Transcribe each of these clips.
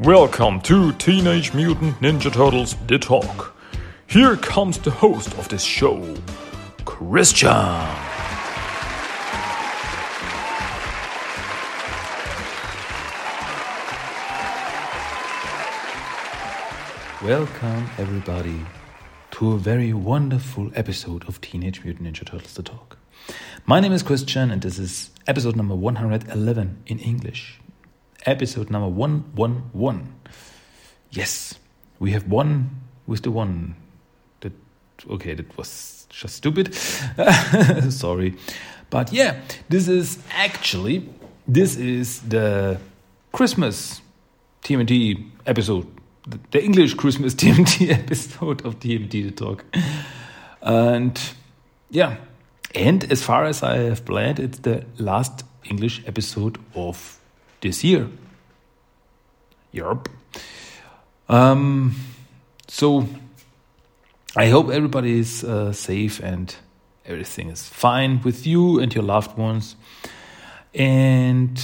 Welcome to Teenage Mutant Ninja Turtles The Talk. Here comes the host of this show, Christian. Welcome, everybody, to a very wonderful episode of Teenage Mutant Ninja Turtles The Talk. My name is Christian, and this is episode number 111 in English. Episode number 111. Yes, we have one with the one. That okay, that was just stupid. Sorry, but yeah, this is actually this is the Christmas TMT episode, the English Christmas TMT episode of TMT The Talk, and yeah, and as far as I have planned, it's the last English episode of this year. Europe. Um, so I hope everybody is uh, safe and everything is fine with you and your loved ones. And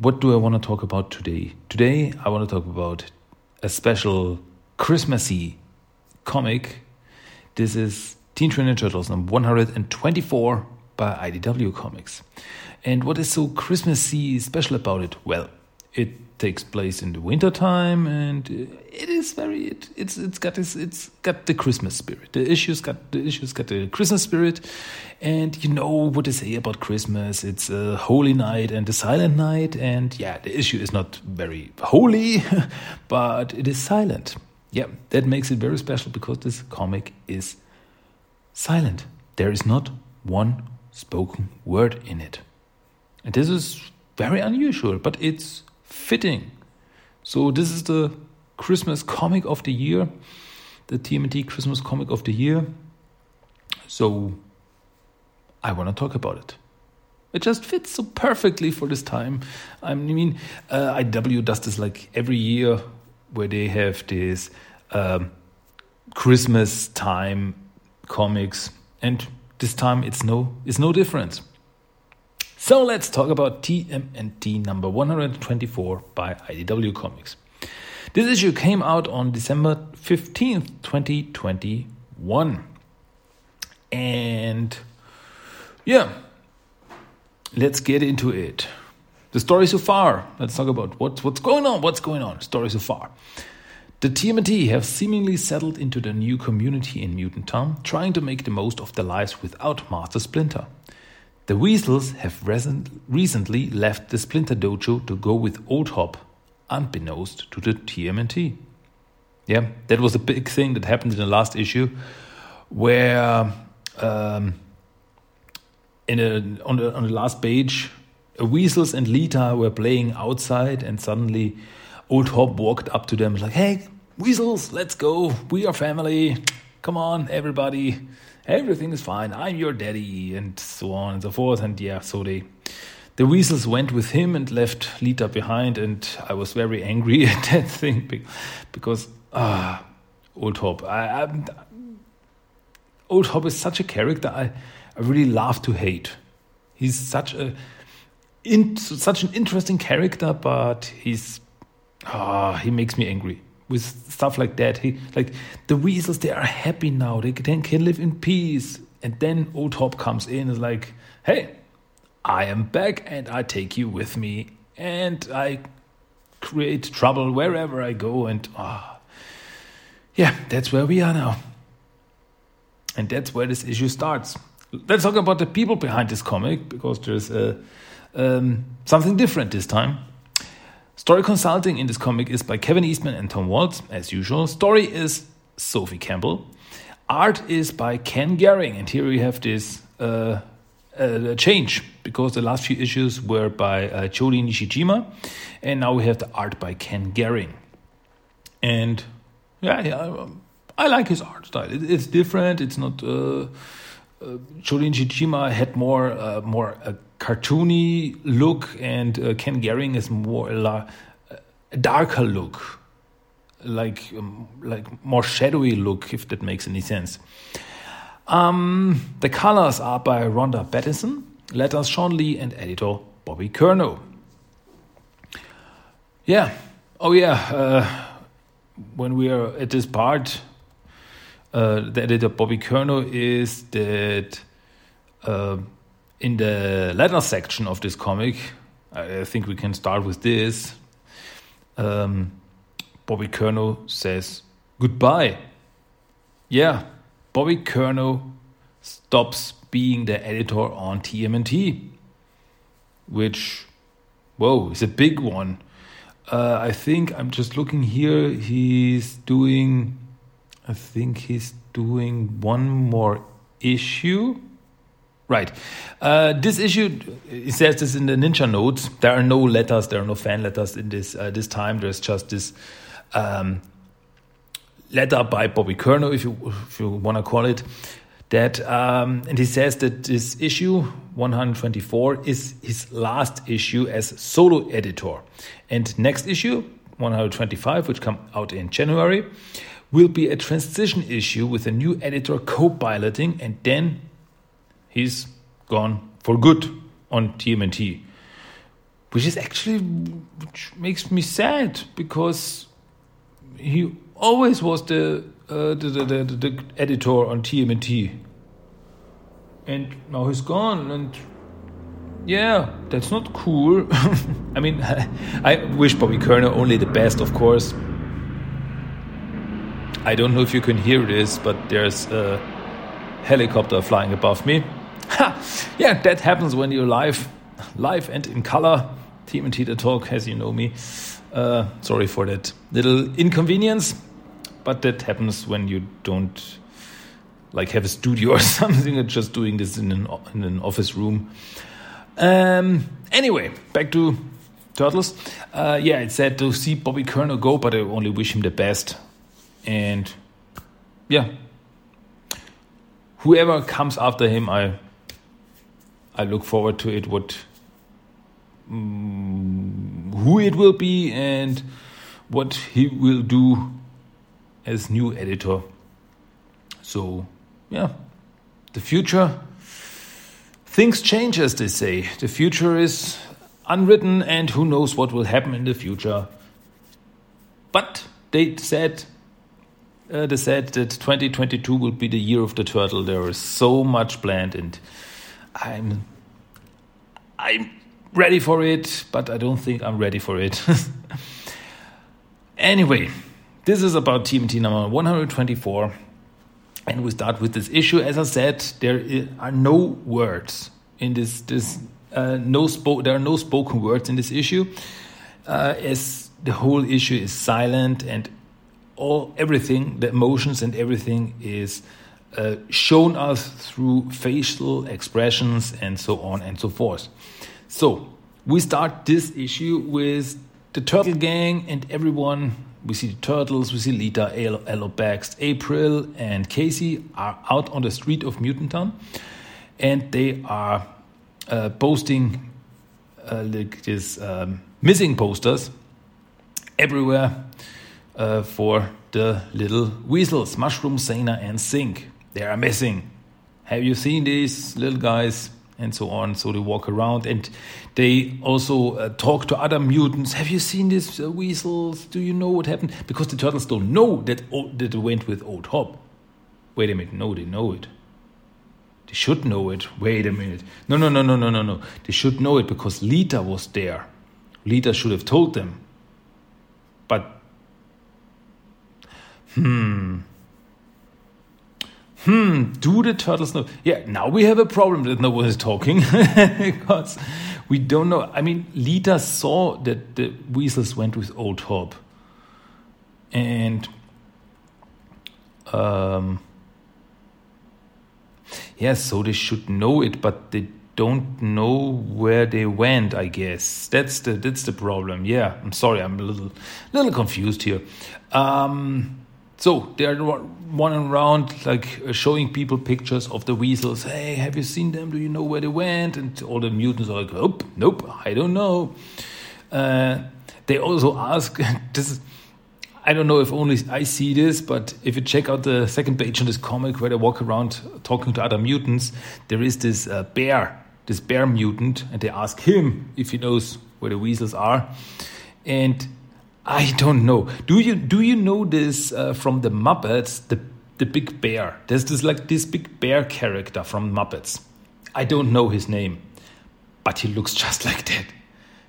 what do I want to talk about today? Today I want to talk about a special Christmassy comic. This is Teen Ninja Turtles number 124 by IDW Comics. And what is so Christmassy special about it? Well, it takes place in the winter time and uh, it is very it, it's it's got this it's got the christmas spirit. The issues got the issues got the christmas spirit. And you know what they say about christmas? It's a holy night and a silent night. And yeah the issue is not very holy but it is silent. Yeah that makes it very special because this comic is silent. There is not one spoken word in it and this is very unusual but it's fitting. So this is the Christmas comic of the year, the TMT Christmas comic of the year. So I want to talk about it. It just fits so perfectly for this time. I mean, uh, IW does this like every year, where they have this um, Christmas time comics, and this time it's no it's no different. So let's talk about TMNT number 124 by IDW Comics. This issue came out on December 15th, 2021. And yeah, let's get into it. The story so far. Let's talk about what's what's going on. What's going on? Story so far. The TMNT have seemingly settled into the new community in Mutant Town, trying to make the most of their lives without Master Splinter. The Weasels have recently left the Splinter Dojo to go with Old Hop, unbeknownst to the TMNT. Yeah, that was a big thing that happened in the last issue, where um, in a, on, the, on the last page, Weasels and Lita were playing outside, and suddenly Old Hop walked up to them like, "Hey, Weasels, let's go. We are family. Come on, everybody." everything is fine. I'm your daddy, and so on and so forth. And yeah, so they, the weasels went with him and left Lita behind. And I was very angry at that thing because ah, Old Hop. I, I, Old Hop is such a character I, I really love to hate. He's such a in, such an interesting character, but he's ah, he makes me angry with stuff like that. He like the weasels they are happy now. They can, can live in peace. And then Old Hop comes in and is like, "Hey, I am back and I take you with me and I create trouble wherever I go." And ah, oh, yeah, that's where we are now. And that's where this issue starts. Let's talk about the people behind this comic because there's a, um, something different this time. Story consulting in this comic is by Kevin Eastman and Tom Waltz, as usual. Story is Sophie Campbell. Art is by Ken Garing, and here we have this uh, uh, change because the last few issues were by uh, Jody Nishijima, and now we have the art by Ken Garing. And yeah, yeah I like his art style. It, it's different. It's not. Uh, uh, Jody Nishijima had more uh, more cartoony look, and uh, Ken Garing is more a, a darker look, like um, like more shadowy look, if that makes any sense. Um, the colors are by Ronda Pattison, letters Shawn Lee, and editor Bobby Curnow. Yeah, Oh yeah, uh, when we are at this part, uh, the editor Bobby Curnow is that uh, in the letter section of this comic, I think we can start with this. Um, Bobby Curnow says goodbye. Yeah, Bobby Curnow stops being the editor on TMNT, which, whoa, is a big one. Uh, I think I'm just looking here. He's doing, I think he's doing one more issue. Right. Uh, this issue, it says this in the Ninja notes. There are no letters, there are no fan letters in this uh, this time. There's just this um, letter by Bobby Curnow, if you if you want to call it that. Um, and he says that this issue 124 is his last issue as solo editor, and next issue 125, which come out in January, will be a transition issue with a new editor co-piloting, and then he's gone for good on TMNT, which is actually which makes me sad because he always was the uh, the, the, the, the editor on TMNT, and now he's gone and. Yeah, that's not cool. I mean, I wish Bobby Curnow only the best, of course. I don't know if you can hear this, but there's a helicopter flying above me. Ha! Yeah, that happens when you're live, live and in color. Team and the talk, as you know me. Uh, sorry for that little inconvenience, but that happens when you don't like have a studio or something. Or just doing this in an in an office room. Um, anyway, back to Turtles. Uh, yeah, it's sad to see Bobby Curnow go, but I only wish him the best. And yeah, whoever comes after him, I I look forward to it. What um, who it will be and what he will do as new editor. So yeah, the future. Things change, as they say. The future is unwritten, and who knows what will happen in the future. But they said uh, they said that 2022 will be the year of the turtle. There is so much planned, and I'm I'm ready for it, but I don't think I'm ready for it. anyway, this is about TMNT number 124, and we start with this issue. As I said, there are no words in this. This uh, no spo- There are no spoken words in this issue, uh, as the whole issue is silent and all everything, the emotions and everything is uh, shown us through facial expressions and so on and so forth. So we start this issue with the Turtle Gang and everyone. We see the Turtles, we see Lita, Alopex, April, and Casey are out on the street of Mutant Town, and they are uh, posting uh, like this um, missing posters everywhere uh, for the little weasels, Mushroom, Sana, and Sink. They are missing. Have you seen these little guys? And so on. So they walk around and they also uh, talk to other mutants. Have you seen these uh, weasels? Do you know what happened? Because the turtles don't know that, that they went with Old Hob. Wait a minute. No, they know it. They should know it. Wait a minute. No, no, no, no, no, no, no. They should know it because Lita was there. Lita should have told them. But, hmm. Hmm, do the turtles know? Yeah, now we have a problem that no one is talking because we don't know. I mean, Lita saw that the weasels went with Old Hob. And um, yeah, so they should know it, but they don't know where they went. I guess that's the that's the problem. Yeah, I'm sorry, I'm a little little confused here. Um, so they are running around like uh, showing people pictures of the weasels. Hey, have you seen them? Do you know where they went? And all the mutants are like, nope, nope, I don't know. Uh, they also ask, this is, I don't know if only I see this, but if you check out the second page in this comic where they walk around talking to other mutants, there is this uh, bear, this bear mutant, and they ask him if he knows where the weasels are. And I don't know. Do you do you know this uh, from the Muppets? The the big bear. There's this like this big bear character from Muppets. I don't know his name, but he looks just like that.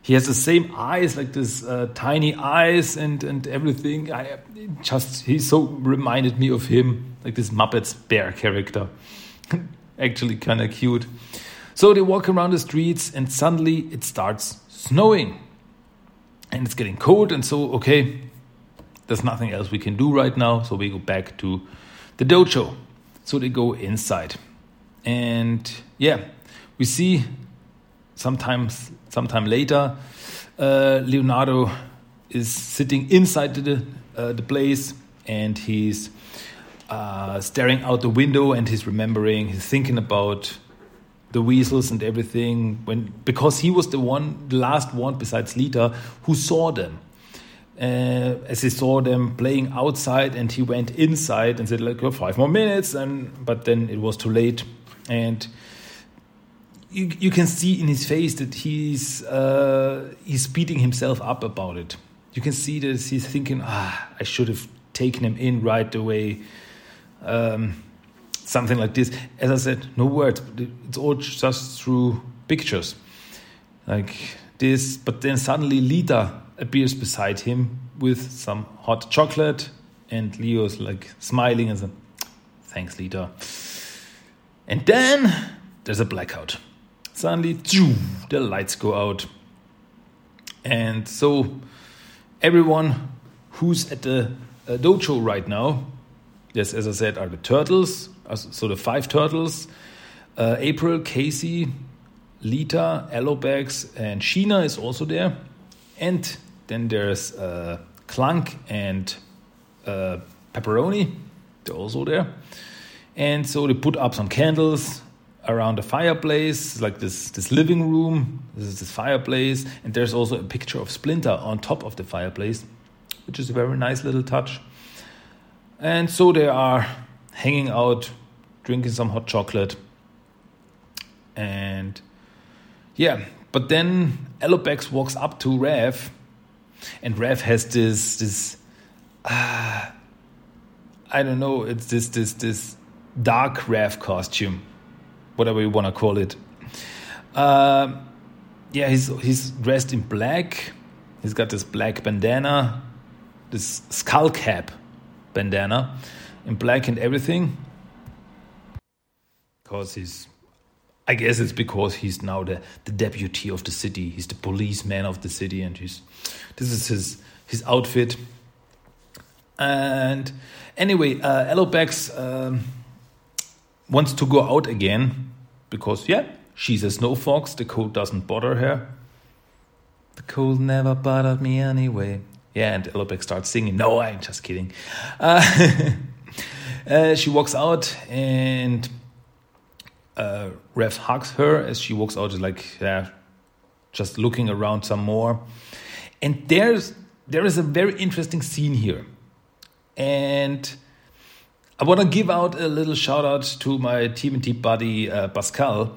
He has the same eyes, like this uh, tiny eyes and and everything. I just he so reminded me of him, like this Muppets bear character. Actually, kind of cute. So they walk around the streets, and suddenly it starts snowing and it's getting cold and so okay there's nothing else we can do right now so we go back to the dojo so they go inside. And yeah we see sometimes sometime later uh, leonardo is sitting inside the uh, the place and he's uh, staring out the window and he's remembering he's thinking about the weasels and everything when because he was the one the last one besides Lita who saw them. Uh, as he saw them playing outside and he went inside and said like five more minutes and but then it was too late. And you, you can see in his face that he's uh, he's beating himself up about it. You can see that he's thinking ah I should have taken him in right away. Um, something like this. As I said, no words. It's all just through pictures, like this. But then suddenly Lita appears beside him with some hot chocolate, and Leo's like smiling and says, "Thanks, Lita." And then there's a blackout. Suddenly, the lights go out, and so everyone who's at the uh, dojo right now Yes, as I said, are the turtles, so the five turtles uh, April, Casey, Lita, Alopex, and Sheena is also there. And then there's uh, Clunk and uh, Pepperoni, they're also there. And so they put up some candles around the fireplace, like this, this living room. This is this fireplace. And there's also a picture of Splinter on top of the fireplace, which is a very nice little touch. And so they are hanging out, drinking some hot chocolate. And yeah, but then Alopex walks up to Rev, and Rev has this this uh, I don't know, it's this this this dark Rev costume, whatever you want to call it. Uh, yeah, he's he's dressed in black. He's got this black bandana, this skull cap bandana in black and everything. Because he's, I guess it's because he's now the, the deputy of the city. He's the policeman of the city, and he's this is his his outfit. And anyway, uh, Alopex um, wants to go out again because yeah, she's a snow fox. The cold doesn't bother her. The cold never bothered me anyway. Yeah, and Alopex starts singing. No, I'm just kidding. Uh, uh, she walks out and uh, Rev hugs her as she walks out, like yeah, just looking around some more. And there's there is a very interesting scene here, and I want to give out a little shout out to my TMNT buddy uh, Pascal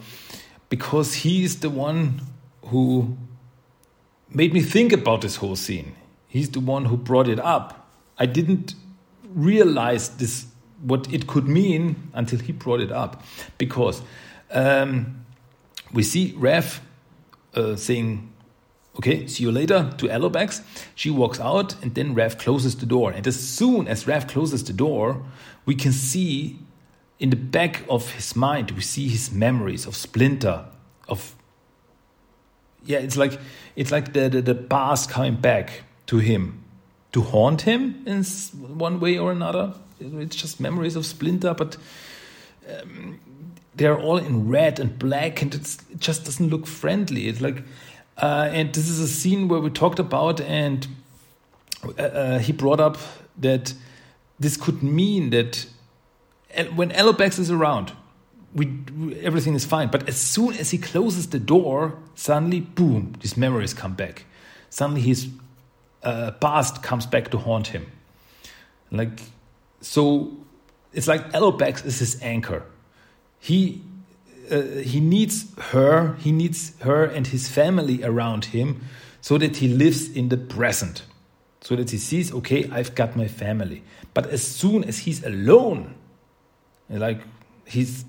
because he's the one who made me think about this whole scene he's the one who brought it up. I didn't realize this what it could mean until he brought it up, because um, we see Rev uh, saying, "Okay, see you later" to Alopex. She walks out, and then Rev closes the door. And as soon as Rev closes the door, we can see in the back of his mind, we see his memories of Splinter, of yeah, it's like it's like the the, the past coming back to him, to haunt him in one way or another. It's just memories of Splinter, but um, they're all in red and black, and it just doesn't look friendly. It's like, uh, and this is a scene where we talked about, and uh, uh he brought up that this could mean that when Alopex is around, we, everything is fine. But as soon as he closes the door, suddenly, boom, these memories come back. Suddenly his uh, past comes back to haunt him. Like so, it's like Alopex is his anchor. He uh, he needs her. He needs her and his family around him, so that he lives in the present. so that he sees, okay, I've got my family. But as soon as he's alone, like he's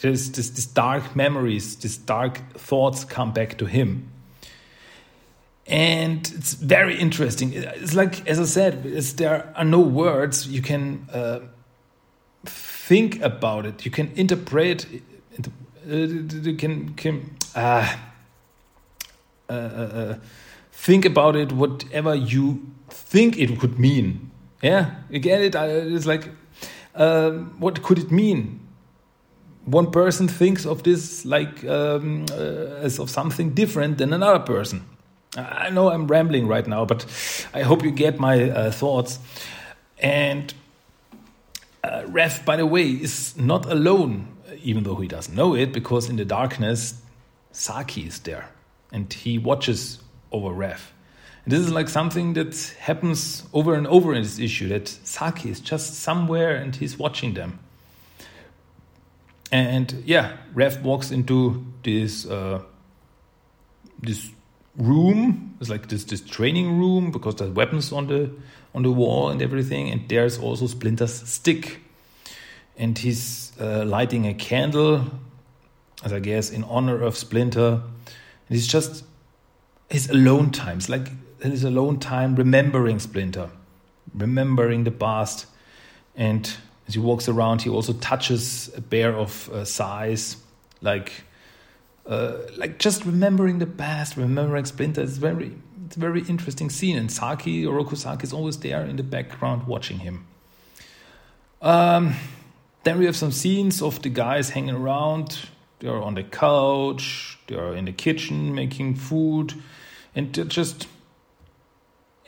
there's this, this dark memories, these dark thoughts come back to him. And it's very interesting. It's like, as I said, there are no words. You can uh, think about it. You can interpret. Uh, you can can uh, uh, uh, think about it. Whatever you think it could mean. Yeah, you get it. It's like, um, what could it mean? one person thinks of this like um, uh, as of something different than another person. I know I'm rambling right now, but I hope you get my uh, thoughts. And uh, Rev, by the way, is not alone, even though he doesn't know it, because in the darkness, Saki is there and he watches over Rev. And this is like something that happens over and over in this issue that Saki is just somewhere and he's watching them. And yeah, Rev walks into this uh, this room. It's like this this training room because there's weapons on the on the wall and everything. And there's also Splinter's stick, and he's uh, lighting a candle, as I guess in honor of Splinter. And he's just his alone time. It's like his alone time, remembering Splinter, remembering the past, and as he walks around, he also touches a bear of uh, size, like uh, like just remembering the past, remembering Splinter. It's very it's a very interesting scene, and Saki Oroku Saki is always there in the background watching him. Um, then we have some scenes of the guys hanging around. They are on the couch. They are in the kitchen making food, and they're just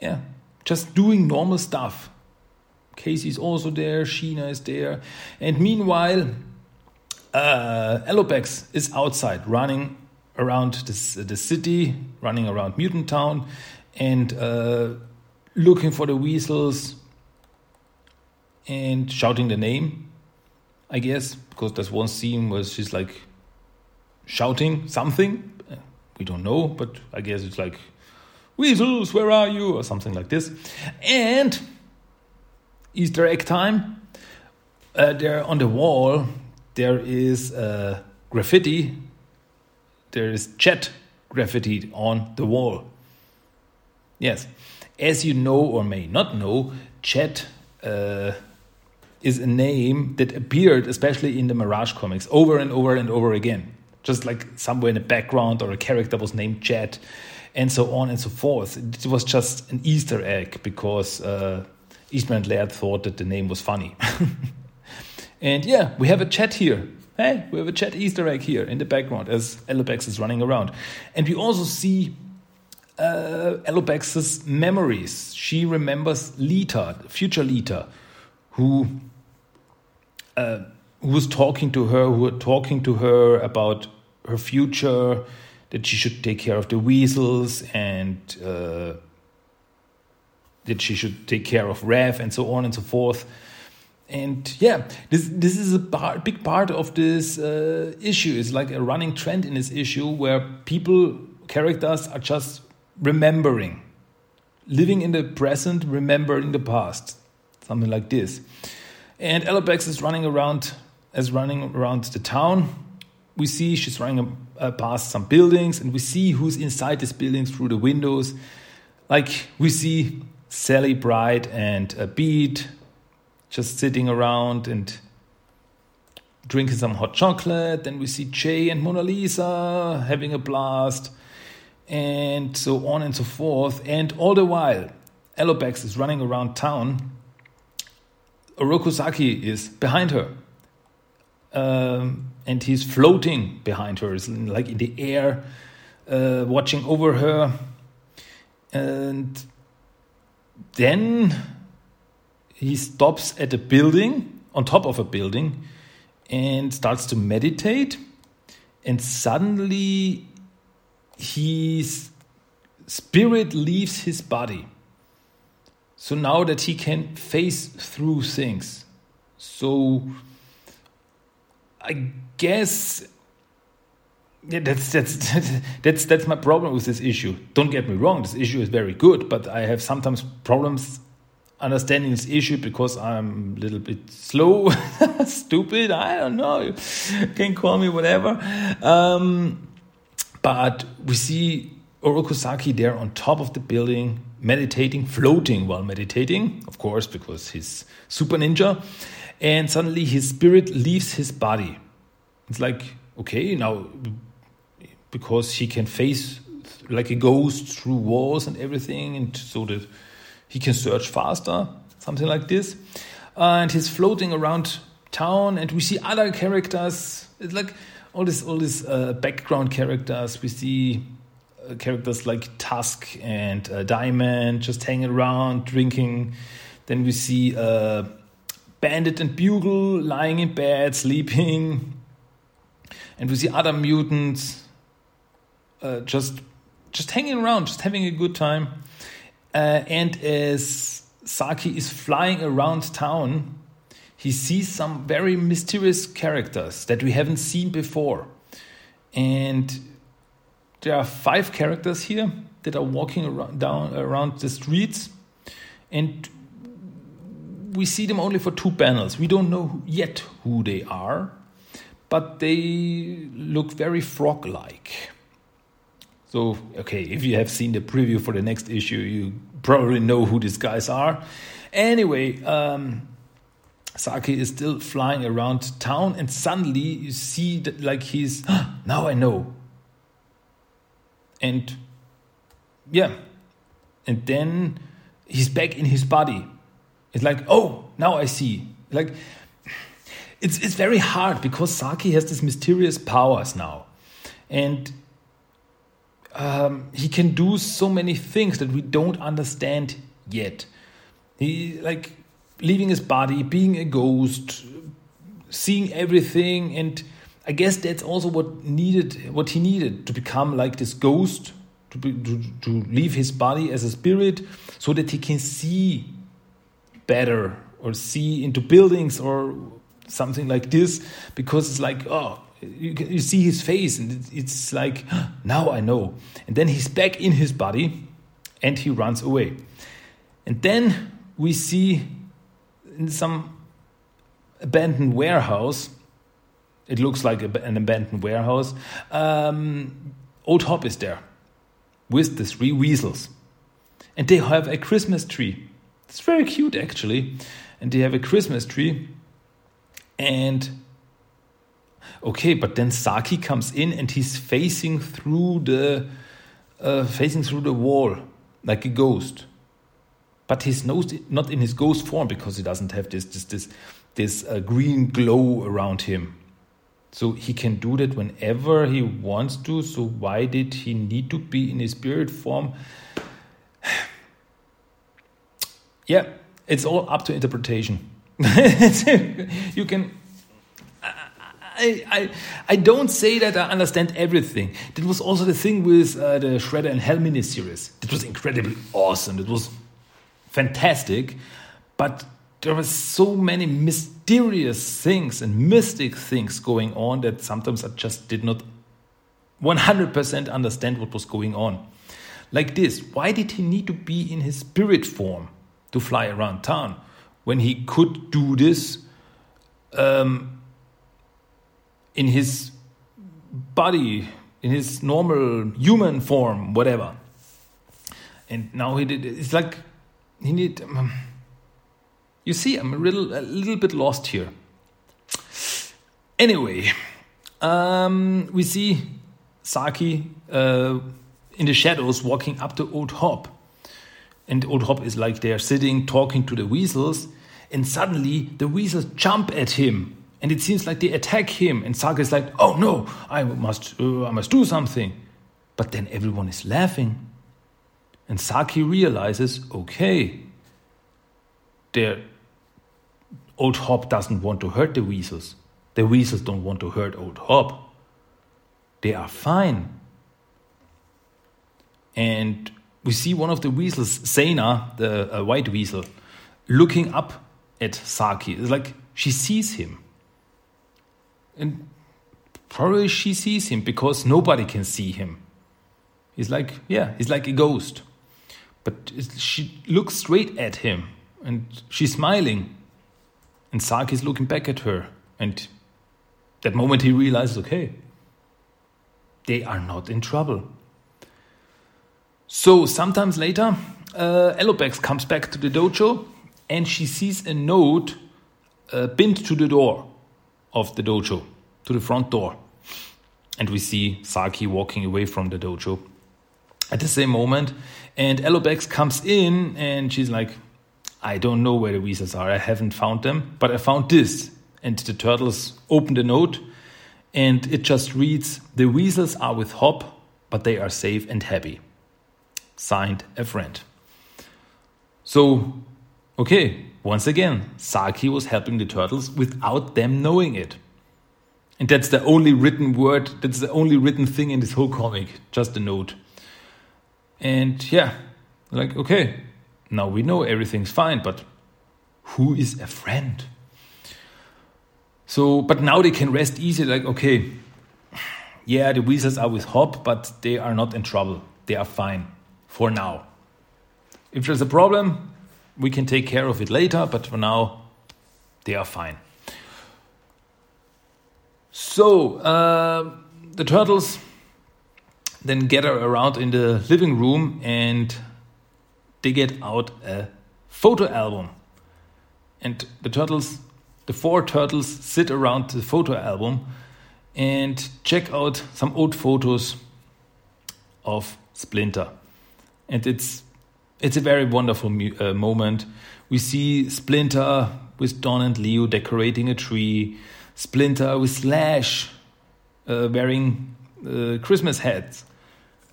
yeah, just doing normal stuff Casey's also there, Sheena is there. And meanwhile, uh, Alopex is outside running around this, the city, running around Mutant Town, and uh, looking for the weasels and shouting the name, I guess, because there's one scene where she's like shouting something. We don't know, but I guess it's like, Weasels, where are you? or something like this. And Easter egg time. Uh, there on the wall, there is uh, graffiti. There is chat graffiti on the wall. Yes, as you know or may not know, chat uh, is a name that appeared, especially in the Mirage comics, over and over and over again. Just like somewhere in the background, or a character was named Chat, and so on and so forth. It was just an Easter egg because uh, Eastman Laird thought that the name was funny. and yeah, we have a chat here. Hey, we have a chat Easter egg here in the background as Alopex is running around. And we also see uh, Alopex's memories. She remembers Lita, future Lita, who uh, who was talking to her, who were talking to her about her future, that she should take care of the weasels and uh, that she should take care of Rev and so on and so forth. And yeah, this this is a big part of this uh, issue. It's like a running trend in this issue where people, characters, are just remembering, living in the present, remembering the past, something like this. And Alopex is running around, as running around the town. We see she's running uh, past some buildings, and we see who's inside these buildings through the windows. Like we see Sally Pride and Beat just sitting around and drinking some hot chocolate. Then we see Jay and Mona Lisa having a blast, and so on and so forth. And all the while, Alopex is running around town. Oroku Saki is behind her. Um, and he's floating behind her, like in the air, uh, watching over her. And then he stops at a building, on top of a building, and starts to meditate. And suddenly, his spirit leaves his body. So now that he can face through things. So I guess yeah, that's that's that's that's my problem with this issue. Don't get me wrong, this issue is very good, but I have sometimes problems understanding this issue because I'm a little bit slow, stupid. I don't know. You can call me whatever. Um, but we see Oroku Saki there on top of the building, meditating, floating while meditating, of course, because he's super ninja. And suddenly his spirit leaves his body. It's like, okay, now because he can face like a ghost through walls and everything, and so that he can search faster, something like this. Uh, and he's floating around town, and we see other characters. It's like all this, all these uh, background characters. We see uh, characters like Tusk and uh, Diamond just hanging around, drinking. Then we see uh, Bandit and Bugle lying in bed, sleeping. And we see other mutants uh, just just hanging around, just having a good time. Uh, and as Saki is flying around town, he sees some very mysterious characters that we haven't seen before. And there are five characters here that are walking around, down around the streets, and we see them only for two panels. We don't know yet who they are, but they look very frog-like. So, okay, if you have seen the preview for the next issue, you probably know who these guys are. Anyway, um, Saki is still flying around town, and suddenly you see that, like he's now I know. And yeah, and then he's back in his body. It's like, oh, now I see. Like, it's it's very hard because Saki has these mysterious powers now, and um, he can do so many things that we don't understand yet. He like leaving his body, being a ghost, seeing everything, and I guess that's also what needed, what he needed to become like this ghost, to be, to, to leave his body as a spirit, so that he can see better or see into buildings or something like this, because it's like oh you, you see his face and it's like now i know. And then he's back in his body and he runs away. And then we see in some abandoned warehouse it looks like an abandoned warehouse um, old hop is there with the three weasels. And they have a christmas tree. It's very cute actually. And they have a christmas tree and okay, but then Saki comes in and he's facing through the uh, facing through the wall like a ghost. But he's not in his ghost form because he doesn't have this this this this uh, green glow around him. So he can do that whenever he wants to. So why did he need to be in his spirit form? yeah, it's all up to interpretation. you can I, I, I don't say that I understand everything. That was also the thing with uh, the Shredder in Hell miniseries. It was incredibly awesome. It was fantastic, but there were so many mysterious things and mystic things going on that sometimes I just did not 100% understand what was going on. Like this why did he need to be in his spirit form to fly around town when he could do this? Um, in his body, in his normal human form, whatever. And now he did. It's like he need. Um, you see, I'm a little a little bit lost here. Anyway, um, we see Saki uh, in the shadows walking up to Old Hop. And Old Hop is like they're sitting talking to the weasels, and suddenly the weasels jump at him and it seems like they attack him and Saga is like oh no I must uh, I must do something. But then everyone is laughing. And Saki realizes okay their old hop doesn't want to hurt the weasels. The weasels don't want to hurt old hop. They are fine. And we see one of the weasels Zena the uh, white weasel looking up at Saki. It's like she sees him and probably she sees him because nobody can see him. He's like, yeah, he's like a ghost. But she looks straight at him and she's smiling. And Saki is looking back at her. And that moment he realizes, okay, they are not in trouble. So sometimes later, uh, Alopex comes back to the dojo and she sees a note uh, pinned to the door of the dojo, to the front door. And we see Saki walking away from the dojo at the same moment. And Alopex comes in and she's like, I don't know where the weasels are. I haven't found them, but I found this. And the turtles open the note and it just reads The weasels are with Hop, but they are safe and happy. Signed a friend. So, okay, once again, Saki was helping the turtles without them knowing it. And that's the only written word, that's the only written thing in this whole comic, just a note. And yeah, like, okay, now we know everything's fine, but who is a friend? So, but now they can rest easy, like, okay, yeah, the weasels are with Hop, but they are not in trouble. They are fine for now. If there's a problem, we can take care of it later, but for now, they are fine. So, uh, the turtles then gather around in the living room and they get out a photo album. And the turtles, the four turtles, sit around the photo album and check out some old photos of Splinter. And it's it's a very wonderful uh, moment. We see Splinter with Don and Leo decorating a tree, Splinter with Slash uh, wearing uh, Christmas hats,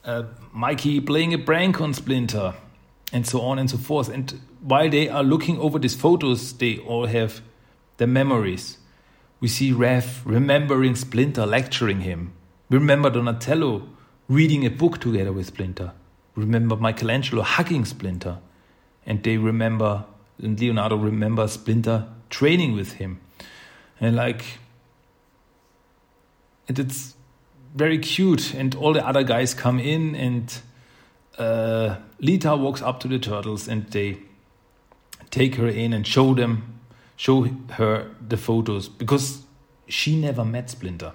uh, Mikey playing a prank on Splinter, and so on and so forth. And while they are looking over these photos, they all have their memories. We see Raph remembering Splinter lecturing him. We remember Donatello reading a book together with Splinter. Remember Michelangelo hugging Splinter. And they remember, and Leonardo remembers Splinter training with him. And like, and it's very cute. And all the other guys come in, and uh, Lita walks up to the turtles, and they take her in and show them, show her the photos because she never met Splinter.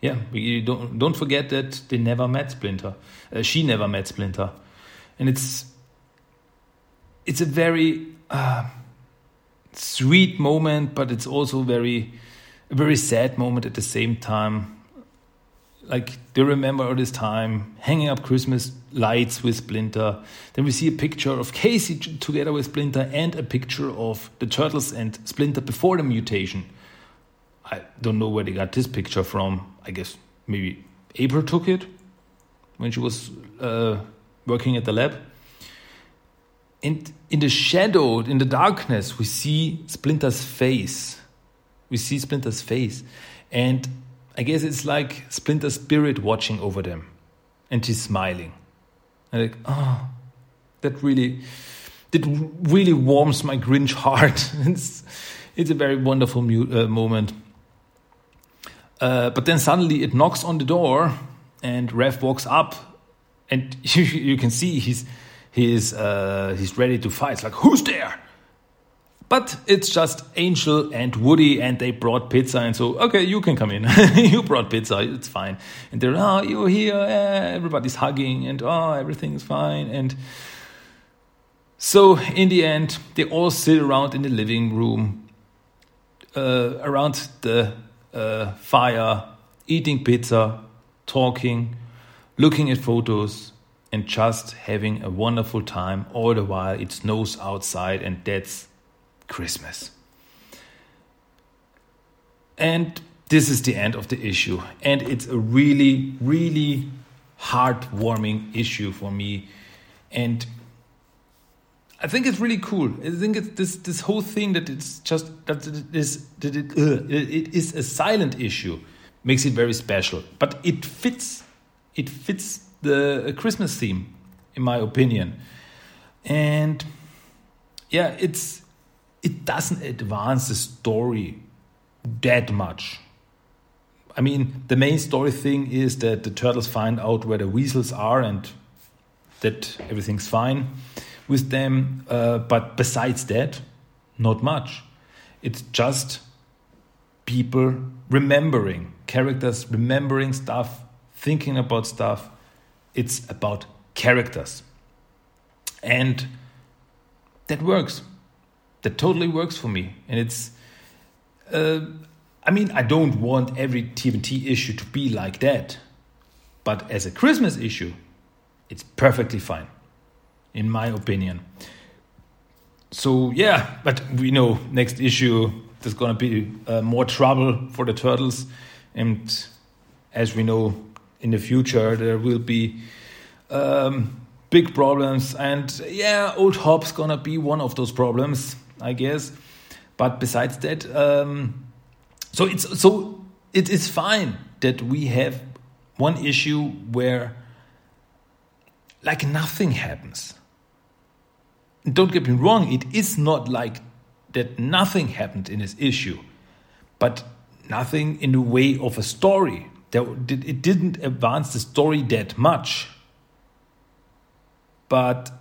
Yeah, we don't don't forget that they never met Splinter. Uh, she never met Splinter, and it's it's a very uh, sweet moment, but it's also very a very sad moment at the same time like they remember all this time hanging up Christmas lights with Splinter. Then we see a picture of Casey together with Splinter and a picture of the turtles and Splinter before the mutation. I don't know where they got this picture from. I guess maybe April took it when she was uh, working at the lab. And in the shadow, in the darkness, we see Splinter's face. We see Splinter's face. And I guess it's like Splinter's spirit watching over them, and she's smiling. And like, oh, that really, that really warms my Grinch heart. it's, it's a very wonderful uh, moment. Uh, but then suddenly it knocks on the door, and Raph walks up, and you, you can see he's he's uh, he's ready to fight. It's like, who's there? But it's just Angel and Woody, and they brought pizza, and so okay, you can come in. you brought pizza, it's fine. And they're oh, you're here, eh, everybody's hugging, and oh, everything's fine. And so in the end, they all sit around in the living room, uh, around the uh, fire, eating pizza, talking, looking at photos, and just having a wonderful time. All the while, it snows outside, and that's Christmas. And this is the end of the issue. And it's a really, really heartwarming issue for me. And I think it's really cool. I think it's this this whole thing that it's just that it is that it, uh, it is a silent issue makes it very special. But it fits it fits the Christmas theme, in my opinion. And yeah, it's it doesn't advance the story that much. I mean, the main story thing is that the turtles find out where the weasels are and that everything's fine with them. Uh, but besides that, not much. It's just people remembering, characters remembering stuff, thinking about stuff. It's about characters. And that works. That totally works for me. And it's, uh, I mean, I don't want every TMT issue to be like that. But as a Christmas issue, it's perfectly fine, in my opinion. So, yeah, but we know next issue there's to be uh, more trouble for the turtles. And as we know, in the future, there will be um, big problems. And yeah, Old Hob's to be one of those problems, I guess. But besides that, um, so it's so it is fine that we have one issue where like nothing happens. Don't get me wrong, it is not like that nothing happened in this issue, but nothing in the way of a story. It didn't advance the story that much. But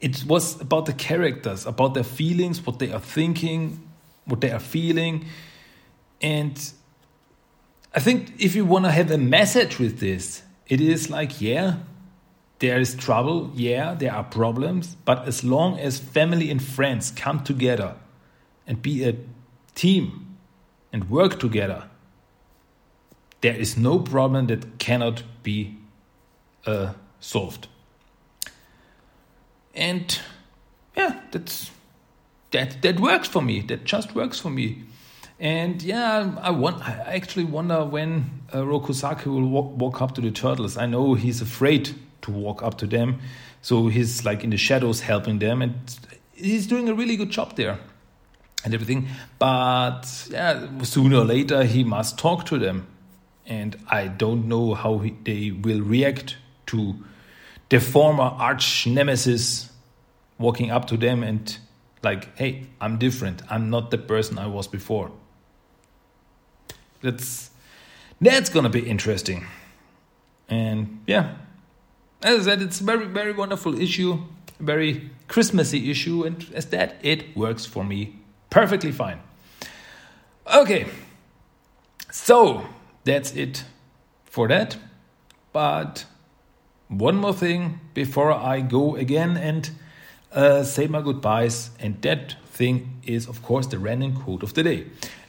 it was about the characters, about their feelings, what they are thinking, what they are feeling. And I think if you want to have a message with this, it is like, yeah, there is trouble, yeah, there are problems, but as long as family and friends come together and be a team and work together, there is no problem that cannot be uh, solved. And yeah, that's that that works for me. That just works for me. And yeah, I want. I actually wonder when uh, Oroku Saki will walk, walk up to the turtles. I know he's afraid to walk up to them. So he's like in the shadows helping them, and he's doing a really good job there and everything. But yeah, sooner or later he must talk to them, and I don't know how he, they will react to the former arch nemesis walking up to them and like, hey, I'm different. I'm not the person I was before. That's that's gonna be interesting. And yeah, as I said, it's a very, very wonderful issue, very Christmassy issue, and as that, it works for me perfectly fine. Okay, so that's it for that. But one more thing before I go again and uh, say my goodbyes, and that thing is, of course, the random quote of the day.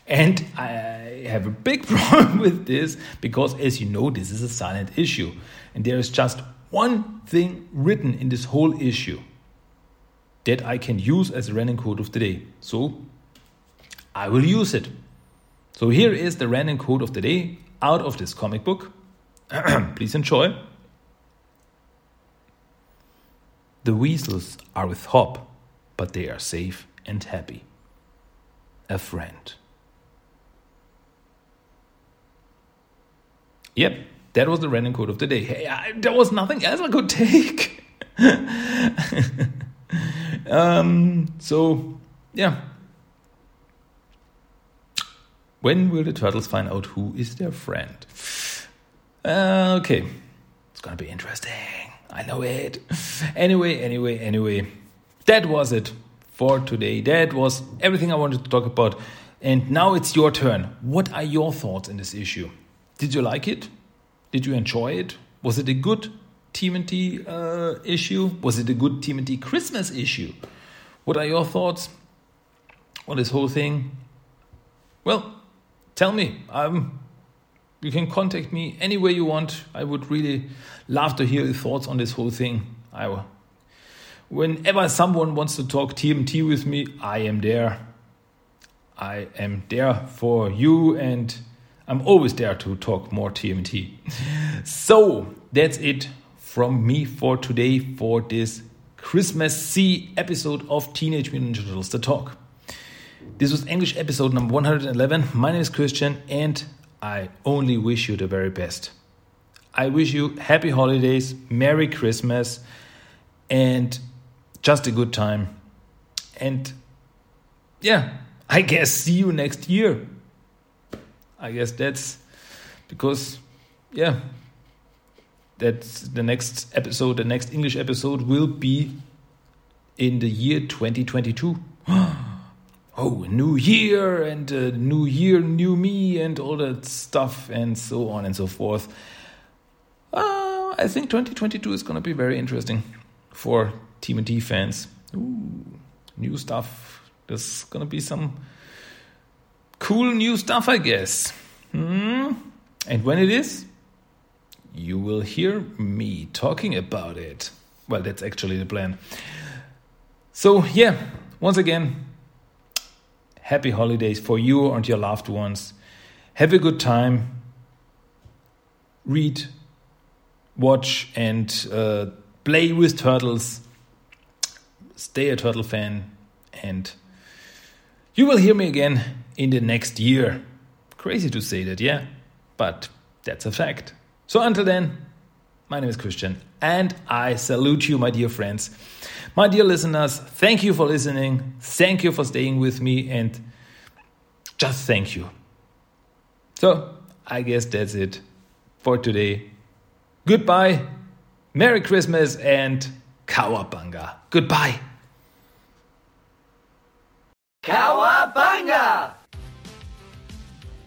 And I have a big problem with this because, as you know, this is a silent issue, and there is just one thing written in this whole issue that I can use as a random quote of the day. So I will use it. So here is the random quote of the day out of this comic book. Please enjoy. The weasels are with Hob, but they are safe and happy. A friend. Yep, that was the random quote of the day. Hey, I, there was nothing else I could take. um, so, yeah. When will the turtles find out who is their friend? Uh, okay, it's gonna be interesting. I know it. Anyway, anyway, anyway, that was it for today. That was everything I wanted to talk about. And now it's your turn. What are your thoughts in this issue? Did you like it? Did you enjoy it? Was it a good TMNT uh, issue? Was it a good TMNT Christmas issue? What are your thoughts on this whole thing? Well, tell me. Um, you can contact me any way you want. I would really love to hear your thoughts on this whole thing. I, will. whenever someone wants to talk TMT with me, I am there. I am there for you and I'm always there to talk more TMT. so that's it from me for today for this Christmas C episode of Teenage Mutant Ninja Turtles The Talk. This was English episode number 111. My name is Christian and I only wish you the very best. I wish you happy holidays, Merry Christmas, and just a good time. And yeah, I guess see you next year. I guess that's because, yeah, that's the next episode, the next English episode will be in the year 2022. oh, new year and new year, new me, and all that stuff, and so on and so forth. Uh, I think 2022 is going to be very interesting for TMNT fans. Ooh, new stuff. There's going to be some cool new stuff, I guess. Hmm? And when it is, you will hear me talking about it. Well, that's actually the plan. So, yeah, once again, happy holidays for you and your loved ones. Have a good time. Read, watch, and uh, play with turtles. Stay a turtle fan, and you will hear me again in the next year. Crazy to say that, yeah, but that's a fact. So until then, my name is Christian, and I salute you, my dear friends. My dear listeners, thank you for listening. Thank you for staying with me, and just thank you. So, I guess that's it for today. Goodbye, Merry Christmas, and Cowabunga. Goodbye. Cowabunga!